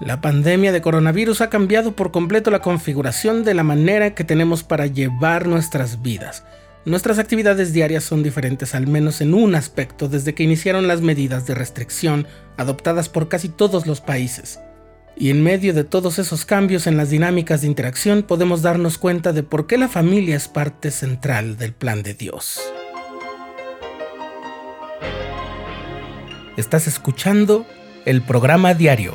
La pandemia de coronavirus ha cambiado por completo la configuración de la manera que tenemos para llevar nuestras vidas. Nuestras actividades diarias son diferentes al menos en un aspecto desde que iniciaron las medidas de restricción adoptadas por casi todos los países. Y en medio de todos esos cambios en las dinámicas de interacción podemos darnos cuenta de por qué la familia es parte central del plan de Dios. Estás escuchando el programa diario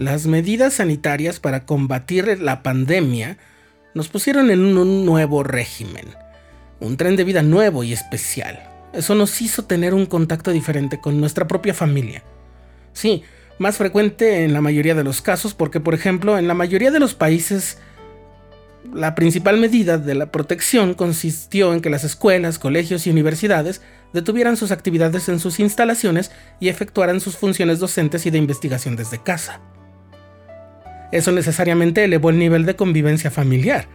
Las medidas sanitarias para combatir la pandemia nos pusieron en un nuevo régimen, un tren de vida nuevo y especial. Eso nos hizo tener un contacto diferente con nuestra propia familia. Sí, más frecuente en la mayoría de los casos porque, por ejemplo, en la mayoría de los países la principal medida de la protección consistió en que las escuelas, colegios y universidades detuvieran sus actividades en sus instalaciones y efectuaran sus funciones docentes y de investigación desde casa. Eso necesariamente elevó el nivel de convivencia familiar.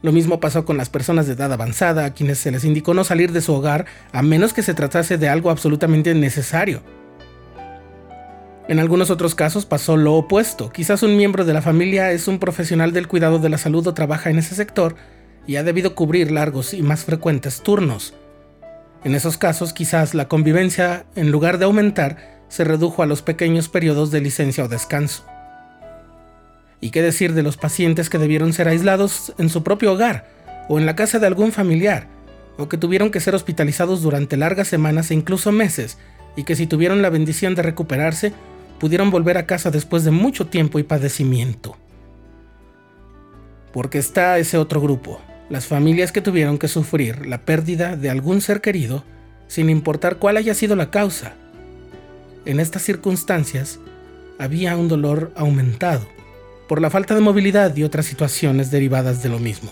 Lo mismo pasó con las personas de edad avanzada, a quienes se les indicó no salir de su hogar a menos que se tratase de algo absolutamente necesario. En algunos otros casos pasó lo opuesto. Quizás un miembro de la familia es un profesional del cuidado de la salud o trabaja en ese sector y ha debido cubrir largos y más frecuentes turnos. En esos casos quizás la convivencia, en lugar de aumentar, se redujo a los pequeños periodos de licencia o descanso. ¿Y qué decir de los pacientes que debieron ser aislados en su propio hogar o en la casa de algún familiar, o que tuvieron que ser hospitalizados durante largas semanas e incluso meses, y que si tuvieron la bendición de recuperarse, pudieron volver a casa después de mucho tiempo y padecimiento? Porque está ese otro grupo, las familias que tuvieron que sufrir la pérdida de algún ser querido, sin importar cuál haya sido la causa. En estas circunstancias, había un dolor aumentado por la falta de movilidad y otras situaciones derivadas de lo mismo.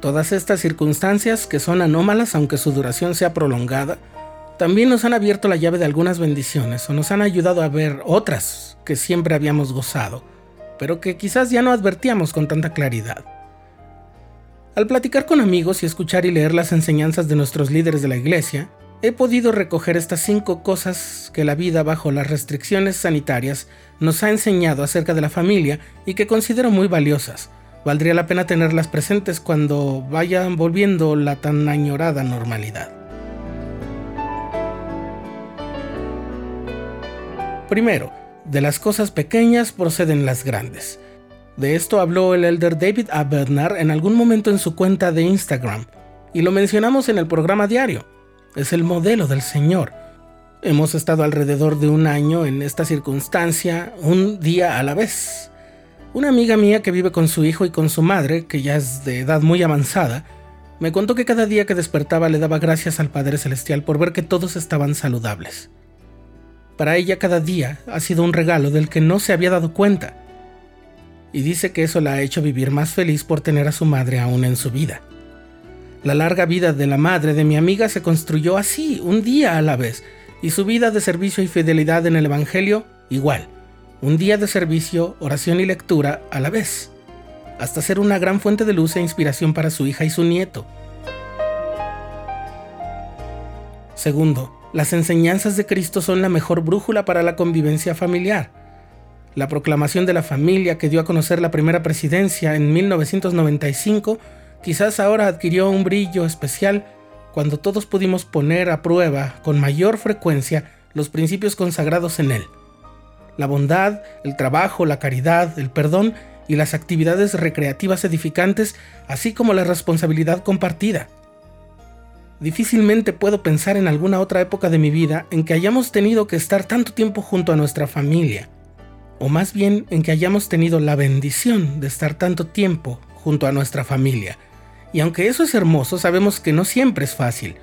Todas estas circunstancias, que son anómalas aunque su duración sea prolongada, también nos han abierto la llave de algunas bendiciones o nos han ayudado a ver otras que siempre habíamos gozado, pero que quizás ya no advertíamos con tanta claridad. Al platicar con amigos y escuchar y leer las enseñanzas de nuestros líderes de la iglesia, he podido recoger estas cinco cosas que la vida bajo las restricciones sanitarias nos ha enseñado acerca de la familia y que considero muy valiosas. Valdría la pena tenerlas presentes cuando vayan volviendo la tan añorada normalidad. Primero, de las cosas pequeñas proceden las grandes. De esto habló el elder David A. en algún momento en su cuenta de Instagram, y lo mencionamos en el programa diario es el modelo del Señor. Hemos estado alrededor de un año en esta circunstancia, un día a la vez. Una amiga mía que vive con su hijo y con su madre, que ya es de edad muy avanzada, me contó que cada día que despertaba le daba gracias al Padre Celestial por ver que todos estaban saludables. Para ella cada día ha sido un regalo del que no se había dado cuenta. Y dice que eso la ha hecho vivir más feliz por tener a su madre aún en su vida. La larga vida de la madre de mi amiga se construyó así, un día a la vez, y su vida de servicio y fidelidad en el Evangelio igual, un día de servicio, oración y lectura a la vez, hasta ser una gran fuente de luz e inspiración para su hija y su nieto. Segundo, las enseñanzas de Cristo son la mejor brújula para la convivencia familiar. La proclamación de la familia que dio a conocer la primera presidencia en 1995 Quizás ahora adquirió un brillo especial cuando todos pudimos poner a prueba con mayor frecuencia los principios consagrados en él. La bondad, el trabajo, la caridad, el perdón y las actividades recreativas edificantes, así como la responsabilidad compartida. Difícilmente puedo pensar en alguna otra época de mi vida en que hayamos tenido que estar tanto tiempo junto a nuestra familia, o más bien en que hayamos tenido la bendición de estar tanto tiempo junto a nuestra familia, y aunque eso es hermoso, sabemos que no siempre es fácil.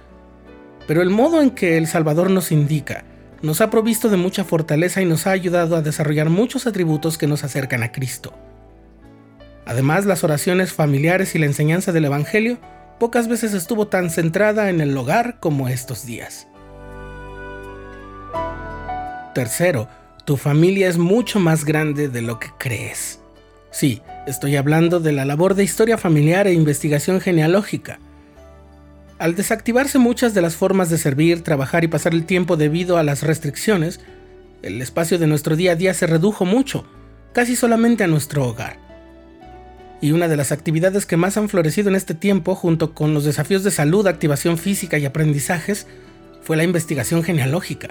Pero el modo en que El Salvador nos indica, nos ha provisto de mucha fortaleza y nos ha ayudado a desarrollar muchos atributos que nos acercan a Cristo. Además, las oraciones familiares y la enseñanza del Evangelio pocas veces estuvo tan centrada en el hogar como estos días. Tercero, tu familia es mucho más grande de lo que crees. Sí, estoy hablando de la labor de historia familiar e investigación genealógica. Al desactivarse muchas de las formas de servir, trabajar y pasar el tiempo debido a las restricciones, el espacio de nuestro día a día se redujo mucho, casi solamente a nuestro hogar. Y una de las actividades que más han florecido en este tiempo, junto con los desafíos de salud, activación física y aprendizajes, fue la investigación genealógica.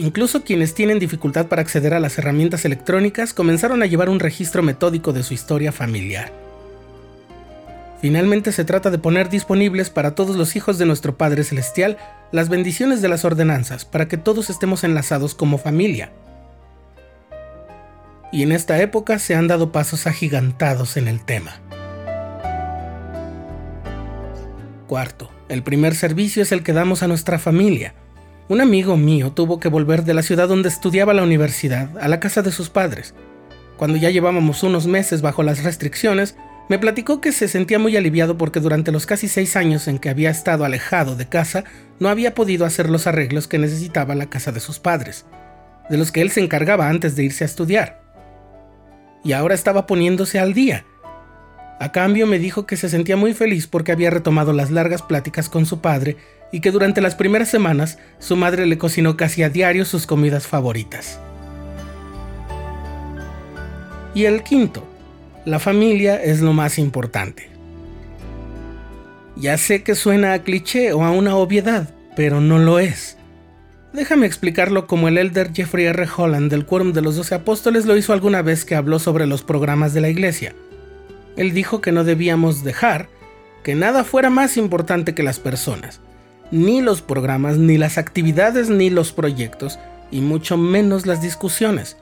Incluso quienes tienen dificultad para acceder a las herramientas electrónicas comenzaron a llevar un registro metódico de su historia familiar. Finalmente se trata de poner disponibles para todos los hijos de nuestro Padre Celestial las bendiciones de las ordenanzas para que todos estemos enlazados como familia. Y en esta época se han dado pasos agigantados en el tema. Cuarto, el primer servicio es el que damos a nuestra familia. Un amigo mío tuvo que volver de la ciudad donde estudiaba la universidad a la casa de sus padres. Cuando ya llevábamos unos meses bajo las restricciones, me platicó que se sentía muy aliviado porque durante los casi seis años en que había estado alejado de casa, no había podido hacer los arreglos que necesitaba la casa de sus padres, de los que él se encargaba antes de irse a estudiar. Y ahora estaba poniéndose al día. A cambio me dijo que se sentía muy feliz porque había retomado las largas pláticas con su padre y que durante las primeras semanas su madre le cocinó casi a diario sus comidas favoritas. Y el quinto, la familia es lo más importante. Ya sé que suena a cliché o a una obviedad, pero no lo es. Déjame explicarlo como el elder Jeffrey R. Holland del Quórum de los Doce Apóstoles lo hizo alguna vez que habló sobre los programas de la iglesia. Él dijo que no debíamos dejar que nada fuera más importante que las personas, ni los programas, ni las actividades, ni los proyectos, y mucho menos las discusiones.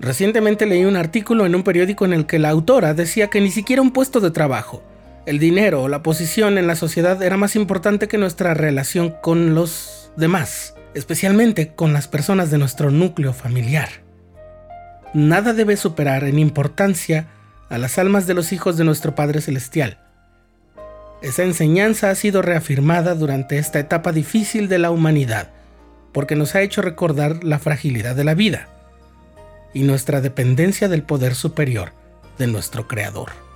Recientemente leí un artículo en un periódico en el que la autora decía que ni siquiera un puesto de trabajo, el dinero o la posición en la sociedad era más importante que nuestra relación con los demás, especialmente con las personas de nuestro núcleo familiar. Nada debe superar en importancia a las almas de los hijos de nuestro Padre Celestial, esa enseñanza ha sido reafirmada durante esta etapa difícil de la humanidad, porque nos ha hecho recordar la fragilidad de la vida y nuestra dependencia del poder superior de nuestro Creador.